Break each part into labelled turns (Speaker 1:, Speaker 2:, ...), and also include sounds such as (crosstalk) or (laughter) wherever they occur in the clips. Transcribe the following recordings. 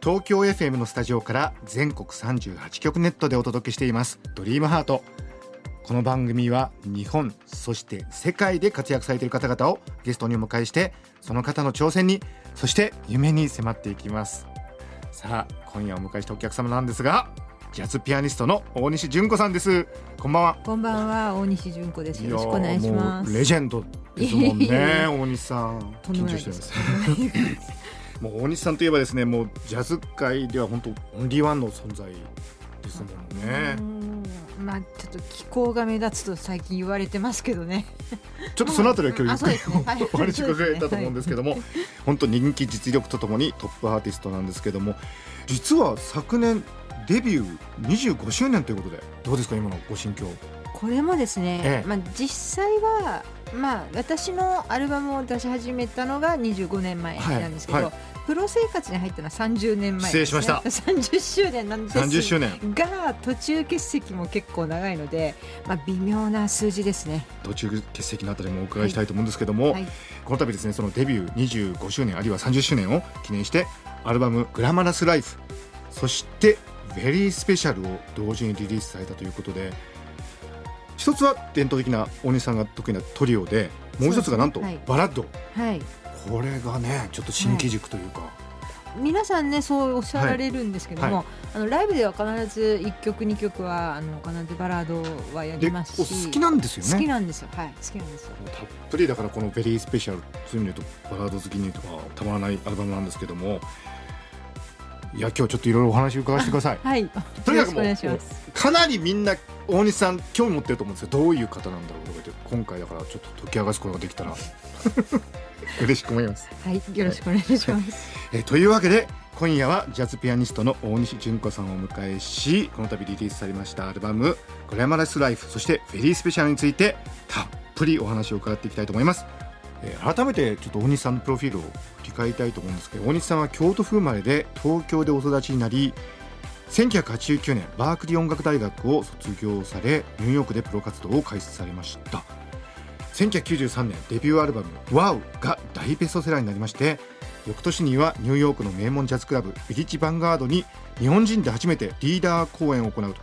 Speaker 1: 東京 FM のスタジオから全国38局ネットでお届けしています。ドリームハート。この番組は日本そして世界で活躍されている方々をゲストにお迎えしてその方の挑戦にそして夢に迫っていきます。さあ今夜お迎えしたお客様なんですがジャズピアニストの大西純子さんです。こんばんは。
Speaker 2: こんばんは、大西純子です。よろしくお願いします。
Speaker 1: レジェンドですもんね
Speaker 2: え (laughs)
Speaker 1: 大西さん。緊張してます。もう大西さんといえばですねもうジャズ界では本当オンリーワンの存在ですもんね。
Speaker 2: うん。まあちょっと気候が目立つと最近言われてますけどね。
Speaker 1: ちょっとそのあたりは今日ゆっ (laughs) くりお話伺えたと思うんですけども本当人気実力とともにトップアーティストなんですけども実は昨年デビュー25周年ということでどうですか今のご心境？
Speaker 2: これもですね、
Speaker 1: ええ。
Speaker 2: まあ実際はまあ私のアルバムを出し始めたのが25年前なんですけど、
Speaker 1: はい。は
Speaker 2: プロ生活に入ったのは30年前
Speaker 1: 失礼しました。
Speaker 2: ですね30周年なんです。
Speaker 1: 30周年。
Speaker 2: が途中欠席も結構長いので、まあ微妙な数字ですね。
Speaker 1: 途中欠席のあたりもお伺いしたいと思うんですけども、
Speaker 2: はい。
Speaker 1: この度ですねそのデビュー25周年あるいは30周年を記念してアルバム「グラマラスライフ」そして「ベリースペシャル」を同時にリリースされたということで一つは伝統的な大西さんが得意なトリオでもう一つがなんとバラッド、
Speaker 2: はい。
Speaker 1: これがねちょっと新機軸というか、
Speaker 2: 皆さんねそうおっしゃられるんですけども、
Speaker 1: はい。
Speaker 2: あのライブでは必ず1曲2曲はあの必ずバラードはやりますし。
Speaker 1: 好きなんですよね。
Speaker 2: 好きなんですよ。はい好きなんですよ。
Speaker 1: たっぷりだからこの「ベリースペシャル」そういう意味で言うとバラード好きにとかたまらないアルバムなんですけども。いや今日ちょっといろいろお話伺わせてください。(laughs)
Speaker 2: はい。
Speaker 1: とにかくもうかなりみんな大西さん興味持ってると思うんですよ。どういう方なんだろうとか言って今回だからちょっと解き明かすことができたら (laughs) 嬉しく思います、
Speaker 2: はいよろしくお願いします。
Speaker 1: えーというわけで今夜はジャズピアニストの大西純子さんをお迎えしこの度リリースされましたアルバム「グラマラスライフ」そして「フェリースペシャル」についてたっぷりお話を伺っていきたいと思います、えー改めてちょっと大西さんのプロフィールを振り返りたいと思うんですけど大西さんは京都府生まれで東京でお育ちになり1989年バークリー音楽大学を卒業されニューヨークでプロ活動を開始されました1993年デビューアルバム「WOW」が大ベストセラーになりまして翌年にはニューヨークの名門ジャズクラブビリッジ・ヴァンガードに日本人で初めてリーダー公演を行うと。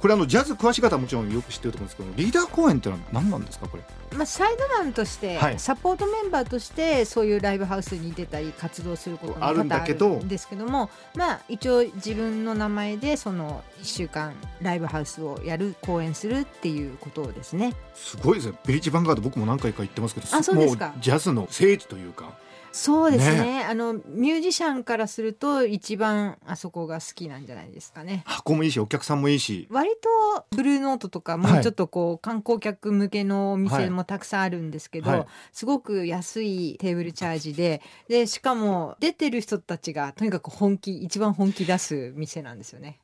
Speaker 1: これあのジャズ詳しい方はもちろんよく知ってると思うんですけどリーダー公演ってのは何なんですかこれ？
Speaker 2: まあサイドマンとして、
Speaker 1: はい。
Speaker 2: サポートメンバーとしてそういうライブハウスに出たり活動することも
Speaker 1: あるんだけど
Speaker 2: ですけどもまあ一応自分の名前でその1週間ライブハウスをやる公演するっていうことですね。
Speaker 1: すごいですね。ビリッジ・ヴァンガード僕も何回か行ってますけど
Speaker 2: あそうですか。
Speaker 1: もうジャズの聖地というか
Speaker 2: そうですね。あのミュージシャンからすると一番あそこが好きなんじゃないですかね。
Speaker 1: 箱もいいしお客さんもいいし。
Speaker 2: 割とブルーノートとかもうちょっとこう観光客向けのお店もたくさんあるんですけど、
Speaker 1: はい。
Speaker 2: すごく安いテーブルチャージででしかも出てる人たちがとにかく本気一番本気出す店なんですよね。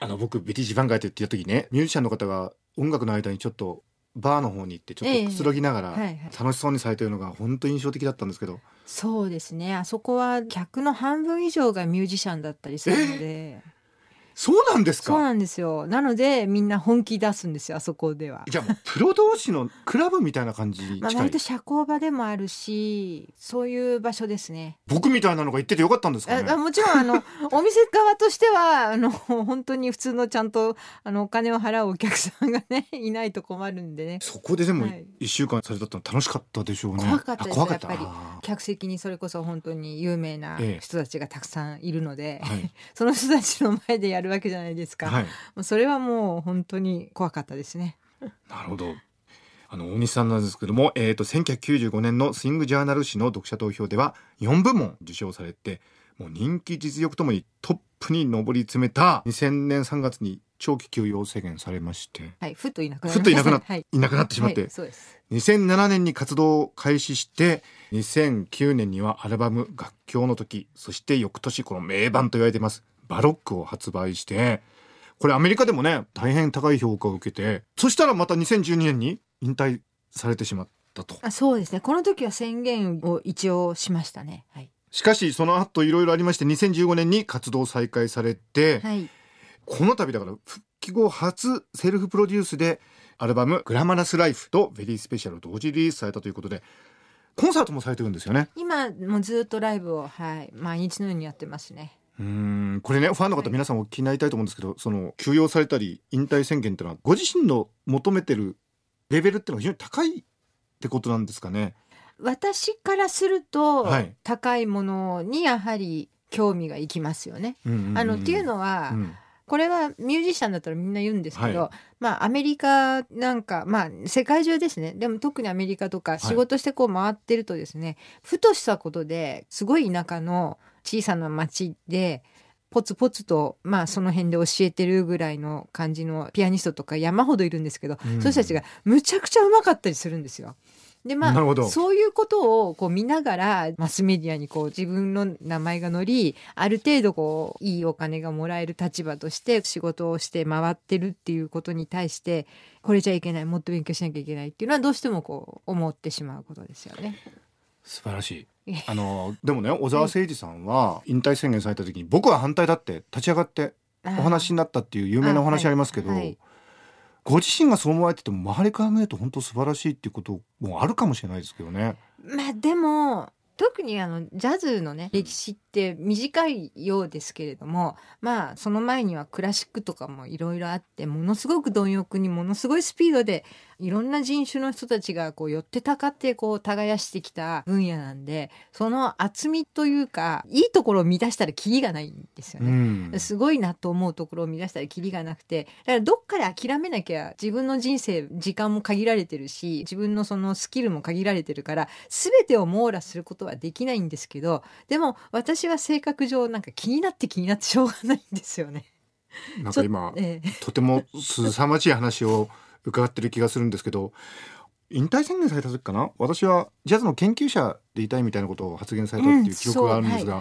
Speaker 1: あの僕ビジ・ヴァンガードって言った時ねミュージシャンの方が音楽の間にちょっとバーの方に行ってちょっとくつろぎながら
Speaker 2: ええはいはい。
Speaker 1: 楽しそうにされてるのが本当に印象的だったんですけど
Speaker 2: そうですね。あそこは客の半分以上がミュージシャンだったりするので。
Speaker 1: そうなんですか？
Speaker 2: そうなんですよ。なのでみんな本気出すんですよあそこでは。
Speaker 1: じゃあもうプロ同士のクラブみたいな感じに (laughs)
Speaker 2: まあ、
Speaker 1: 近い、
Speaker 2: 割と社交場でもあるしそういう場所ですね。
Speaker 1: 僕みたいなのが行っててよかったんですか？ね
Speaker 2: ああもちろんあの (laughs) お店側としてはあの本当に普通のちゃんとあのお金を払うお客さんがねいないと困るんでね。
Speaker 1: そこででも
Speaker 2: はい。
Speaker 1: 一週間されたって楽しかったでしょうね。
Speaker 2: 怖かったです。
Speaker 1: あ怖かった。
Speaker 2: やっぱ客席にそれこそ本当に有名な
Speaker 1: ええ。
Speaker 2: 人たちがたくさんいるので、
Speaker 1: ーはい。(laughs)
Speaker 2: その人たちの前でやるわけじゃないですか、
Speaker 1: はい。
Speaker 2: それはもう本当に怖かったですね。
Speaker 1: なるほど。あの大西さんなんですけども、えー、と1995年のスイングジャーナル誌の読者投票では4部門受賞されてもう人気実力ともにトップに上り詰めた2000年3月に長期休養を宣言されまして
Speaker 2: はい、ふっといなくな
Speaker 1: っといなくな,、
Speaker 2: はい、
Speaker 1: いなくなってしまって、
Speaker 2: はい、そうです。
Speaker 1: 2007年に活動を開始して2009年にはアルバム「楽境の時」そして翌年この名盤と言われています「バロックを発売してこれアメリカでもね大変高い評価を受けてそしたらまた2012年に引退されてしまったと。
Speaker 2: あそうですね。この時は宣言を一応しましたね。はい、
Speaker 1: しかしその後いろいろありまして2015年に活動再開されて、
Speaker 2: はい、
Speaker 1: この度だから復帰後初セルフプロデュースでアルバム「グラマラスライフ」と「ベリースペシャル」を同時リリースされたということでコンサートもされてるんですよね。
Speaker 2: 今もずっとライブをはい毎日のようにやってますね
Speaker 1: うーんこれねファンの方皆さんお聞きになりたいと思うんですけど、その休養されたり引退宣言っていうのはご自身の求めてるレベルっていうのは非常に高いってことなんですかね？
Speaker 2: 私からすると、
Speaker 1: はい。
Speaker 2: 高いものにやはり興味がいきますよね。あのっていうのは、
Speaker 1: うん。
Speaker 2: これはミュージシャンだったらみんな言うんですけど、
Speaker 1: は
Speaker 2: まあアメリカなんかまあ世界中ですね。でも特にアメリカとか仕事してこう回ってるとですね、ふとしたことですごい田舎の小さな町でポツポツとまあその辺で教えてるぐらいの感じのピアニストとか山ほどいるんですけど、
Speaker 1: うん
Speaker 2: そういう人たちがむちゃくちゃうまかったりするんですよ。でまあそういうことをこう見ながらマスメディアにこう自分の名前が載りある程度こういいお金がもらえる立場として仕事をして回ってるっていうことに対してこれじゃいけないもっと勉強しなきゃいけないっていうのはどうしてもこう思ってしまうことですよね。
Speaker 1: 素晴らしい。あのでもね小沢誠二さんは引退宣言された時に僕は反対だって立ち上がってお話になったっていう有名なお話ありますけど、ご自身がそう思われてても周りから見ると本当素晴らしいっていうこともあるかもしれないですけどね。
Speaker 2: まあでも特にあのジャズのね歴史って短いようですけれどもまあその前にはクラシックとかもいろいろあってものすごく貪欲にものすごいスピードでいろんな人種の人たちがこう寄ってたかってこう耕してきた分野なんでその厚みというかいいところを見出したらキリがないんですよ
Speaker 1: う
Speaker 2: ね。
Speaker 1: ん、
Speaker 2: すごいなと思うところを見出したらキリがなくてだからどっかで諦めなきゃ自分の人生時間も限られてるし自分のそのスキルも限られてるから全てを網羅することはできないんですけどでも私は性格上なんか気になって気になってしょうがないんですよね。
Speaker 1: なんか今
Speaker 2: ええ
Speaker 1: とても凄まじい話を伺ってる気がするんですけど引退宣言された時かな？私はジャズの研究者でいたいみたいなことを発言されたっていう記憶があるんですが。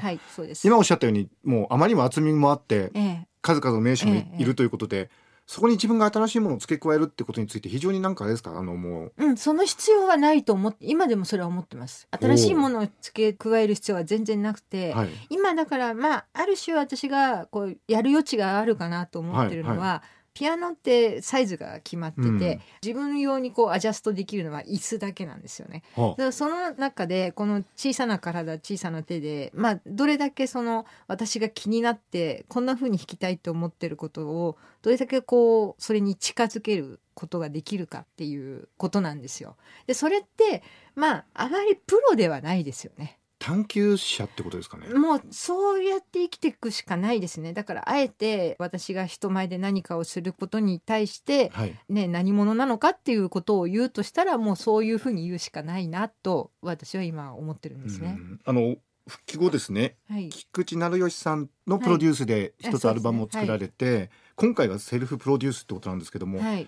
Speaker 1: 今おっしゃったようにもうあまりにも厚みもあって
Speaker 2: ええ。
Speaker 1: 数々の名手もい,、
Speaker 2: ええ
Speaker 1: るということでそこに自分が新しいものを付け加えるってことについて非常になんかあれですか？あのもう。
Speaker 2: うん、その必要はないと思って今でもそれは思ってます。新しいものを付け加える必要は全然なくて、
Speaker 1: はい。
Speaker 2: 今だからまあある種私がこうやる余地があるかなと思ってるのは、
Speaker 1: はい
Speaker 2: ピアノってサイズが決まってて、
Speaker 1: うん
Speaker 2: 自分用にこうアジャストできるのは椅子だけなんですよね。
Speaker 1: は
Speaker 2: だからその中でこの小さな体小さな手でまあどれだけその私が気になってこんな風に弾きたいと思ってることをどれだけこうそれに近づけることができるかっていうことなんですよ。でそれってまああまりプロではないですよね。
Speaker 1: 探求者ってことですかね？
Speaker 2: もうそうやって生きていくしかないですね。だからあえて私が人前で何かをすることに対して
Speaker 1: はい。
Speaker 2: ね、何者なのかっていうことを言うとしたらもうそういうふうに言うしかないなと私は今思ってるんですね
Speaker 1: う。んあの復帰後ですね
Speaker 2: はい、
Speaker 1: 菊池成吉さんのプロデュースで一つ
Speaker 2: はい
Speaker 1: アルバムを作られて、今回はセルフプロデュースってことなんですけども、や
Speaker 2: はい、
Speaker 1: っ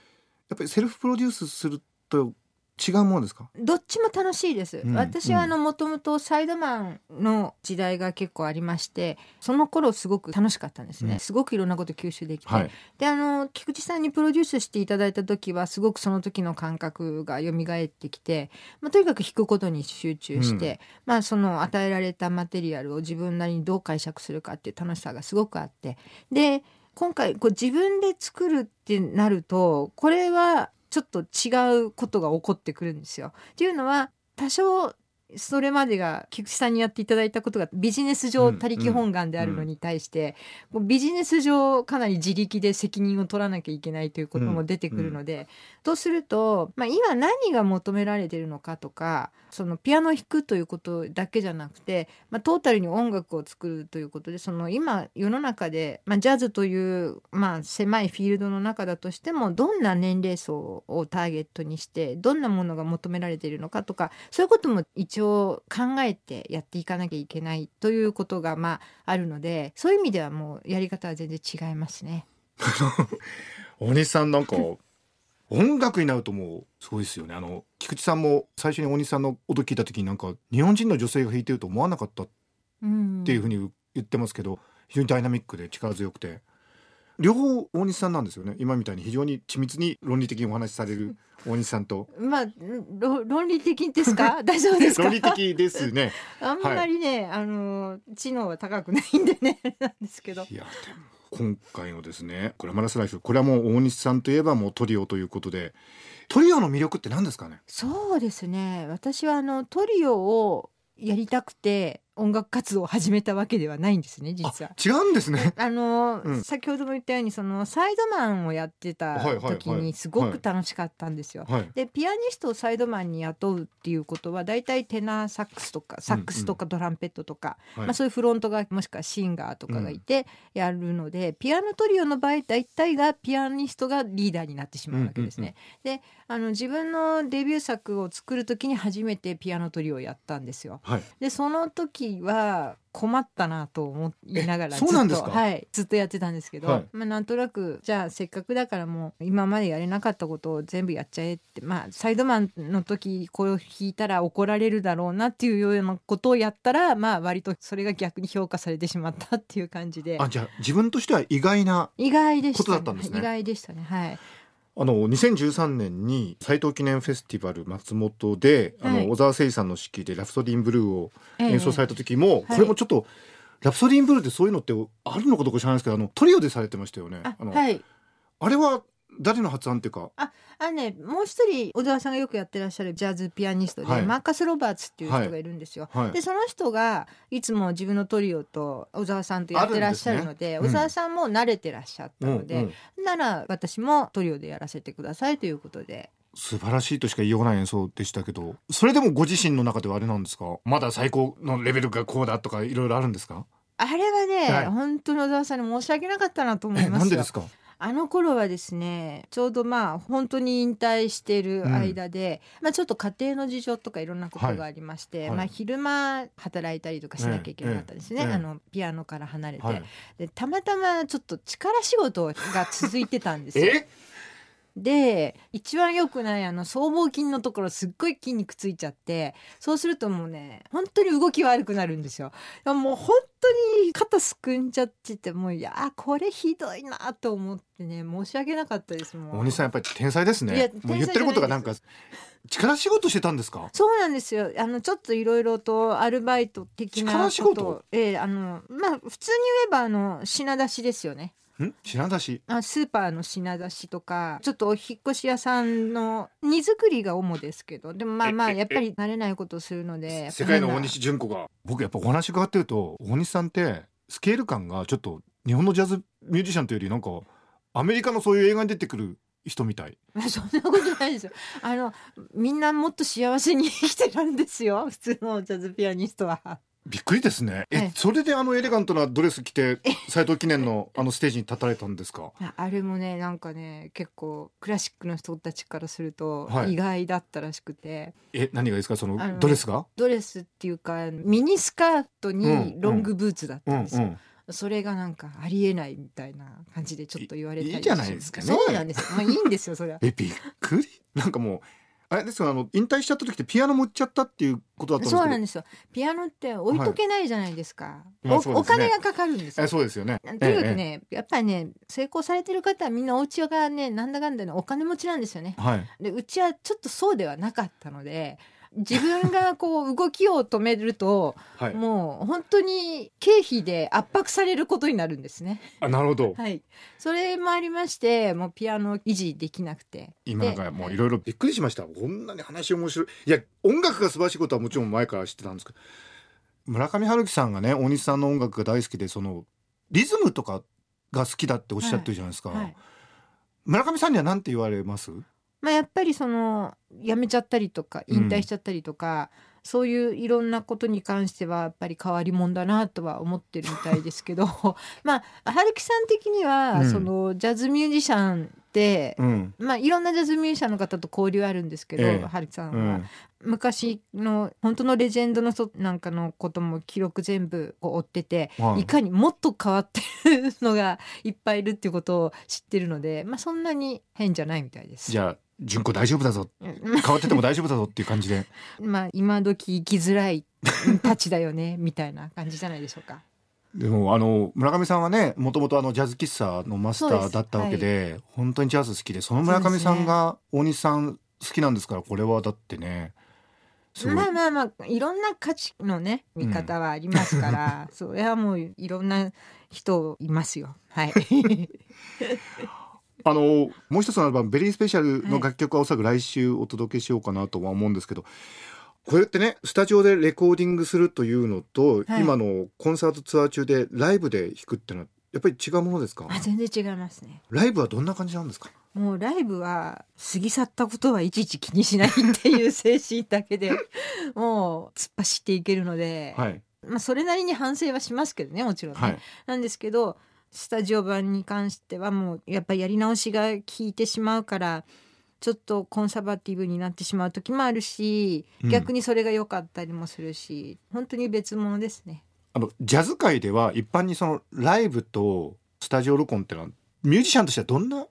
Speaker 1: ぱりセルフプロデュースすると違うものですか？
Speaker 2: どっちも楽しいです。
Speaker 1: うん
Speaker 2: 私はあのもともとサイドマンの時代が結構ありましてその頃すごく楽しかったんですね、
Speaker 1: うん。
Speaker 2: すごくいろんなこと吸収できて、
Speaker 1: はい。
Speaker 2: であの菊池さんにプロデュースしていただいた時はすごくその時の感覚が蘇ってきて、まあ、とにかく弾くことに集中して、まあ、その与えられたマテリアルを自分なりにどう解釈するかっていう楽しさがすごくあって。で今回こう自分で作るってなるとこれはちょっと違うことが起こってくるんですよ。っていうのは多少それまでが菊池さんにやっていただいたことがビジネス上他力本願であるのに対して、もうビジネス上かなり自力で責任を取らなきゃいけないということも出てくるので、とすると、まあ、今何が求められてるのかとかそのピアノを弾くということだけじゃなくて、まあ、トータルに音楽を作るということでその今世の中で、まあ、ジャズという、まあ、狭いフィールドの中だとしてもどんな年齢層をターゲットにしてどんなものが求められているのかとかそういうことも一応考えてやっていかなきゃいけないということがまああるのでそういう意味ではもうやり方は全然違いますね。(laughs)
Speaker 1: 大西さんなんか音楽になるともうすごいですよね。あの菊池さんも最初に大西さんの音聞いた時になんか日本人の女性が弾いてると思わなかったっていうふうに言ってますけど、非常にダイナミックで力強くて両方大西さんなんですよね。今みたいに非常に緻密に論理的にお話しされる (laughs) 大西さんと。
Speaker 2: まあろ論理的ですか？(laughs) 大丈夫ですか？
Speaker 1: 論理的ですね。(laughs)
Speaker 2: あんまりね、あの知能は高くないんでねなんですけど。
Speaker 1: いやでも今回のですねグラマラスライフ。これはもう大西さんといえばもうトリオということで。トリオの魅力って何ですかね？
Speaker 2: そうですね。私はあのトリオをやりたくて音楽活動を始めたわけではないんですね実は。
Speaker 1: 違うんですね。
Speaker 2: あの、
Speaker 1: うん。
Speaker 2: 先ほども言ったようにそのサイドマンをやってた
Speaker 1: はいはいはい
Speaker 2: 時にすごく楽しかったんですよ。
Speaker 1: はい
Speaker 2: でピアニストをサイドマンに雇うっていうことは大体テナーサックスとかサックスとかドランペットとか、
Speaker 1: はい。
Speaker 2: まあ、そういうフロントがもしくはシンガーとかがいてやるので、ピアノトリオの場合大体がピアニストがリーダーになってしまうわけですね。であの自分のデビュー作を作る時に初めてピアノトリオをやったんですよ。
Speaker 1: はい。
Speaker 2: でその時は困ったなと思いながらずっとはい、ずっとやってたんですけど、
Speaker 1: はい。
Speaker 2: まあ、なんとなくじゃあせっかくだからもう今までやれなかったことを全部やっちゃえってまあサイドマンの時これを弾いたら怒られるだろうなっていうようなことをやったらまあ割とそれが逆に評価されてしまったっていう感じで。
Speaker 1: あじゃあ自分としては意外な
Speaker 2: 意外でした、
Speaker 1: ことだったんですね。
Speaker 2: 意外でしたね。はい
Speaker 1: あの2013年に斎藤記念フェスティバル松本で、あ
Speaker 2: はい。
Speaker 1: の小沢誠二さんの指揮で「ラプソディン・ブルー」を
Speaker 2: ええ。
Speaker 1: 演奏された時も、
Speaker 2: はい。
Speaker 1: これもちょっと「ラプソディン・ブルー」ってそういうのってあるのかどうか知らないですけどあのトリオでされてましたよね。
Speaker 2: あ
Speaker 1: あの
Speaker 2: はい。
Speaker 1: あれは誰の発案っていうか？
Speaker 2: あのねもう一人小沢さんがよくやってらっしゃるジャズピアニストで、
Speaker 1: はい。
Speaker 2: マーカス・ロバーツっていう人がいるんですよ。
Speaker 1: はい。
Speaker 2: でその人がいつも自分のトリオと小沢さんとやってらっしゃるので
Speaker 1: ねうん
Speaker 2: 小沢さんも慣れてらっしゃったので、
Speaker 1: うんうん。
Speaker 2: なら私もトリオでやらせてくださいということで。
Speaker 1: 素晴らしいとしか言いようがない演奏でしたけどそれでもご自身の中ではあれなんですか？まだ最高のレベルがこうだとかいろいろあるんですか？
Speaker 2: あれはね、
Speaker 1: はい。
Speaker 2: 本当に小沢さんに申し訳なかったなと思い
Speaker 1: え
Speaker 2: ますよ。
Speaker 1: なんでですか？
Speaker 2: あの頃はですねちょうどまあ本当に引退してる間で、まあ、ちょっと家庭の事情とかいろんなことがありまして、
Speaker 1: はい。はい
Speaker 2: まあ、昼間働いたりとかしなきゃいけなかったですね、
Speaker 1: ええええ
Speaker 2: あのピアノから離れて、
Speaker 1: はい。
Speaker 2: でたまたまちょっと力仕事が続いてたんですよ。
Speaker 1: え
Speaker 2: で一番良くないあの僧帽筋のところすっごい筋肉ついちゃってそうするともうね本当に動き悪くなるんですよ。もう本当に肩すくんじゃっててもういやこれひどいなと思ってね申し訳なかったですもん。
Speaker 1: 大西さんやっぱり天才です
Speaker 2: いや
Speaker 1: ねもう言ってることがなんか力仕事してたんですか？
Speaker 2: そうなんですよ。あのちょっといろいろとアルバイト的な
Speaker 1: 力仕事？
Speaker 2: ことを、ええあのまあ普通に言えばあの品出しですよね。
Speaker 1: ん？品出し？
Speaker 2: あスーパーの品出しとかちょっとお引っ越し屋さんの荷造りが主ですけどでもまあまあ
Speaker 1: ええ
Speaker 2: やっぱり慣れないことをするので
Speaker 1: 世界の大西純子が。僕やっぱお話伺ってると大西さんってスケール感がちょっと日本のジャズミュージシャンというよりなんかアメリカのそういう映画に出てくる人みたい。
Speaker 2: そんなことないですよ。あのみんなもっと幸せに生きてるんですよ。普通のジャズピアニストは。
Speaker 1: びっくりですね。え、
Speaker 2: はい。
Speaker 1: それであのエレガントなドレス着て斎藤記念のあのステージに立たれたんですか？
Speaker 2: ああれもねなんかね結構クラシックの人たちからすると
Speaker 1: はい。
Speaker 2: 意外だったらしくて、
Speaker 1: え何がですか？そのドレスが？
Speaker 2: ドレスっていうかミニスカートに
Speaker 1: うん
Speaker 2: ロングブーツだっ
Speaker 1: うん
Speaker 2: たんですよ。
Speaker 1: うん
Speaker 2: それがなんかありえないみたいな感じでちょっと言われたり
Speaker 1: いいいじゃないですかね。
Speaker 2: そうなんですよ。まあいいんですよそれは。
Speaker 1: えびっくり。なんかもうあれですかあの引退しちゃった時ってピアノ持っちゃったっていうことだったんですけど
Speaker 2: そうなんですよ。ピアノって置いとけないじゃないですか。お
Speaker 1: まあそうですね
Speaker 2: お金がかかるんですよ。
Speaker 1: えそうですよね
Speaker 2: とにかくね、やっぱりね成功されてる方はみんなお家がねなんだかんだねお金持ちなんですよね。
Speaker 1: ええはい
Speaker 2: でうちはちょっとそうではなかったので自分がこう動きを止めると
Speaker 1: はい。
Speaker 2: もう本当に経費で圧迫されることになるんですね。
Speaker 1: あなるほど。
Speaker 2: はい、それもありましてもうピアノ維持できなくて。
Speaker 1: 今なん
Speaker 2: で
Speaker 1: かもうい。ろいろびっくりしました。こんなに話面白い。いや音楽が素晴らしいことはもちろん前から知ってたんですけど村上春樹さんがね大西さんの音楽が大好きでそのリズムとかが好きだっておっしゃってるじゃないですか、
Speaker 2: はい。
Speaker 1: 村上さんには何て言われます？
Speaker 2: まあ、やっぱりその辞めちゃったりとか引退しちゃったりとか、そういういろんなことに関してはやっぱり変わり者だなとは思ってるみたいですけど (laughs) まあ春樹さん的には、
Speaker 1: うん。
Speaker 2: そのジャズミュージシャンって、
Speaker 1: うん。
Speaker 2: まあ、いろんなジャズミュージシャンの方と交流あるんですけど、
Speaker 1: ええ。
Speaker 2: 春樹さんは、
Speaker 1: うん。
Speaker 2: 昔の本当のレジェンドの人なんかのことも記録全部こう追ってて、
Speaker 1: はい。
Speaker 2: いかにもっと変わってるのがいっぱいいるっていうことを知ってるので、まあ、そんなに変じゃないみたいです。
Speaker 1: じゃあ純子大丈夫だぞ
Speaker 2: うん
Speaker 1: 変わってても大丈夫だぞっていう感じで。(laughs)
Speaker 2: まあ今時生きづらいたちだよね (laughs) みたいな感じじゃないでしょうか。
Speaker 1: でもあの村上さんはねもともとあのジャズ喫茶のマスターだったわけで本当にジャズ好きでその村上さんが大西さん好きなんですからこれはだってね。
Speaker 2: まあまあまあいろんな価値のね見方はありますから、(laughs) それはもういろんな人いますよ。はい
Speaker 1: あのもう一つのアルバム「ベリースペシャル」の楽曲はおそらく来週お届けしようかなとは思うんですけど、これってねスタジオでレコーディングするというのと、
Speaker 2: はい。
Speaker 1: 今のコンサートツアー中でライブで弾くっていうのはやっぱり違うものですか？
Speaker 2: あ全然違いますね。
Speaker 1: ライブはどんな感じなんですか？
Speaker 2: もうライブは過ぎ去ったことはいちいち気にしないっていう精神だけで (laughs) もう突っ走っていけるので、
Speaker 1: はい。
Speaker 2: まあそれなりに反省はしますけどねもちろんね、
Speaker 1: はい。
Speaker 2: なんですけどスタジオ版に関してはもうやっぱりやり直しが効いてしまうからちょっとコンサバティブになってしまう時もあるし、
Speaker 1: うん
Speaker 2: 逆にそれが良かったりもするし本当に別物ですね。
Speaker 1: あのジャズ界では一般にそのライブとスタジオ録音ってのはミュージシャンとしてはどんな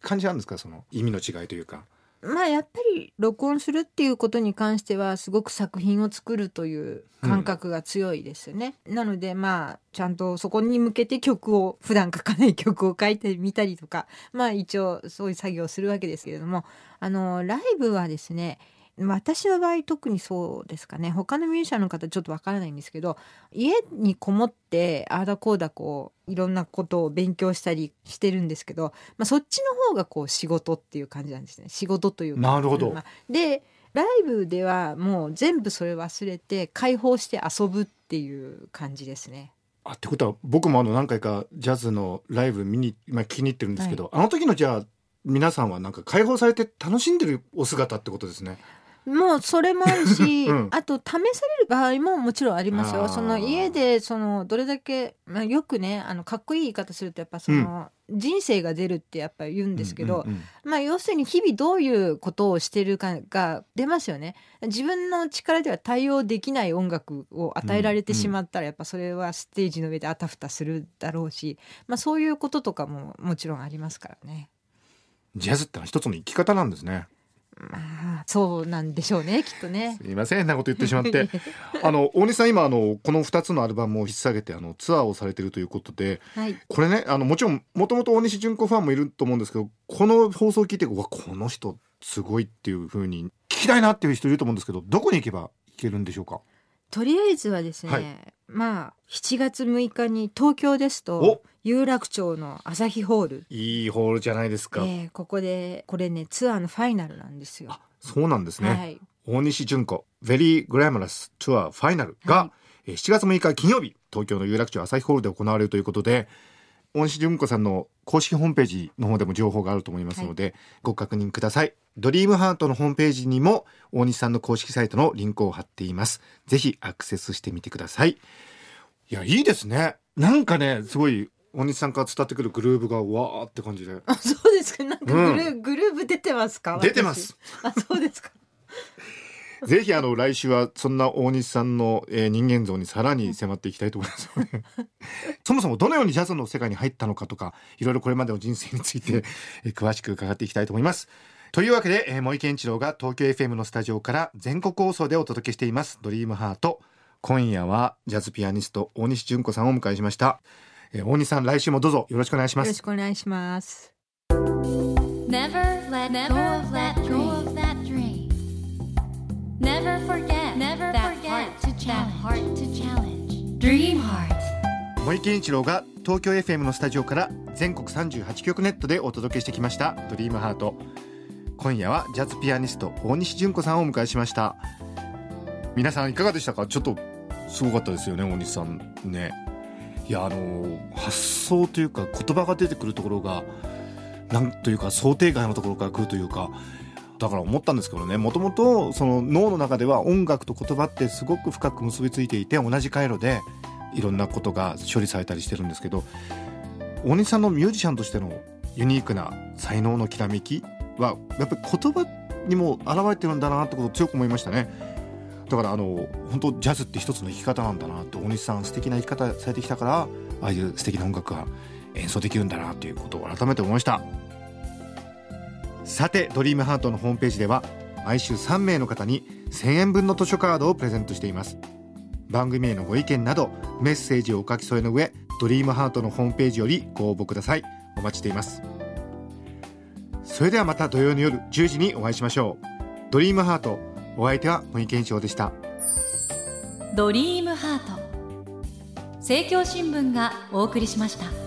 Speaker 1: 感じなんですか？その意味の違いというか。
Speaker 2: まあやっぱり録音するっていうことに関してはすごく作品を作るという感覚が強いですよね。なのでまあちゃんとそこに向けて曲を普段書かない曲を書いてみたりとかまあ一応そういう作業をするわけですけれどもあのライブはですね私の場合特にそうですかね他のミュージシャンの方ちょっとわからないんですけど家にこもってああだこうだこういろんなことを勉強したりしてるんですけど、まあ、そっちの方がこう仕事っていう感じなんですね仕事というか。
Speaker 1: なるほど
Speaker 2: でライブではもう全部それ忘れて解放して遊ぶっていう感じですね。
Speaker 1: あってことは僕もあの何回かジャズのライブ見に、まあ、気に入ってるんですけど、あの時のじゃあ皆さんはなんか解放されて楽しんでるお姿ってことですね。
Speaker 2: もうそれもあるし、(laughs)
Speaker 1: うん
Speaker 2: あと試される場合ももちろんありますよ。その家でそのどれだけ、まあ、よくねあのかっこいい言い方するとやっぱその、人生が出るってやっぱ言うんですけど、
Speaker 1: うんうんうん
Speaker 2: まあ要するに日々どういうことをしてるかが出ますよね。自分の力では対応できない音楽を与えられてしまったらやっぱそれはステージの上であたふたするだろうし、まあそういうこととかももちろんありますからね。
Speaker 1: ジャズってのは一つの生き方なんですね。
Speaker 2: まあそうなんでしょうねきっとね。
Speaker 1: すいません変なこと言ってしまって (laughs) あの大西さん今あのこの2つのアルバムを引っ提げてあのツアーをされてるということで
Speaker 2: はい。
Speaker 1: これねあのもちろんもともと大西純子ファンもいると思うんですけどこの放送を聞いてうわこの人すごいっていう風に聞きたいなっていう人いると思うんですけどどこに行けば行けるんでしょうか？
Speaker 2: とりあえずはですね、
Speaker 1: はい
Speaker 2: まあ7月6日に東京ですと
Speaker 1: お
Speaker 2: 有楽町の朝日ホール、
Speaker 1: いいホールじゃないですか、
Speaker 2: えーここでこれねツアーのファイナルなんですよ。
Speaker 1: あそうなんですね、
Speaker 2: はい。
Speaker 1: 大西純子「ベリーグラマラスツアーファイナルが」
Speaker 2: は
Speaker 1: えー7月6日金曜日東京の有楽町朝日ホールで行われるということで大西純子さんの公式ホームページの方でも情報があると思いますので、ご確認ください。ドリームハートのホームページにも大西さんの公式サイトのリンクを貼っています。ぜひアクセスしてみてください。いやいいですね。なんかねすごい大西さんから伝わってくるグルーブがわーって感じで。
Speaker 2: あそうですか。なんかグル,、ーグルーブ出てますか？
Speaker 1: 出てます。
Speaker 2: 私。あそうですか。
Speaker 1: ぜひあの来週はそんな大西さんの、えー人間像にさらに迫っていきたいと思います (laughs) そもそもどのようにジャズの世界に入ったのかとかいろいろこれまでの人生について、(laughs) えー詳しく伺っていきたいと思います。というわけで、えー、森健一郎が東京 FM のスタジオから全国放送でお届けしています「ドリームハート。今夜はジャズピアニスト大西純子さんをお迎えしました、えー大西さん来週もどうぞよろしくお願いしま
Speaker 2: よろ
Speaker 1: す
Speaker 2: しくお願いします。
Speaker 3: Never let go of that dream. Never forget Never that heart to challenge. Dream heart.
Speaker 1: 森健一郎が東京 FM のスタジオから全国38局ネットでお届けしてきました「ドリームハート。今夜はジャズピアニスト大西純子さんをお迎えしました。皆さんいかがでしたか？ちょっとすごかったですよね大西さん。ねいやあの発想というか言葉が出てくるところがなんというか想定外のところから来るというかだから思ったんですけどね。もともとその脳の中では音楽と言葉ってすごく深く結びついていて同じ回路でいろんなことが処理されたりしてるんですけど大西さんのミュージシャンとしてのユニークな才能のきらめきはやっぱり言葉にも現れてるんだなってことを強く思いましたね。だからあの本当ジャズって一つの生き方なんだなと大西さん素敵な生き方されてきたからああいう素敵な音楽が演奏できるんだなということを改めて思いました。さてドリームハートのホームページでは毎週3名の方に1000円分の図書カードをプレゼントしています。番組へのご意見などメッセージをお書き添えの上ドリームハートのホームページよりご応募ください。お待ちしています。それではまた土曜の夜10時にお会いしましょう。ドリームハートお相手は森健翔でした。
Speaker 3: ドリームハート。政教新聞がお送りしました。